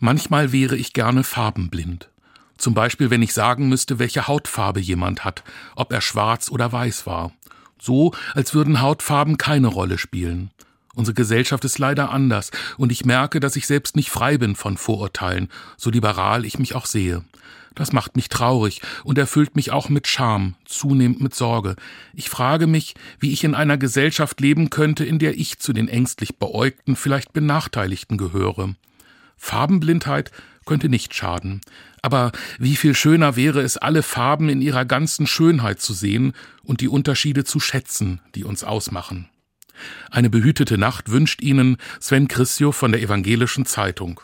Manchmal wäre ich gerne farbenblind. Zum Beispiel, wenn ich sagen müsste, welche Hautfarbe jemand hat, ob er schwarz oder weiß war. So, als würden Hautfarben keine Rolle spielen. Unsere Gesellschaft ist leider anders, und ich merke, dass ich selbst nicht frei bin von Vorurteilen, so liberal ich mich auch sehe. Das macht mich traurig und erfüllt mich auch mit Scham, zunehmend mit Sorge. Ich frage mich, wie ich in einer Gesellschaft leben könnte, in der ich zu den ängstlich Beäugten, vielleicht Benachteiligten gehöre. Farbenblindheit könnte nicht schaden. Aber wie viel schöner wäre es, alle Farben in ihrer ganzen Schönheit zu sehen und die Unterschiede zu schätzen, die uns ausmachen. Eine behütete Nacht wünscht Ihnen Sven Christio von der Evangelischen Zeitung.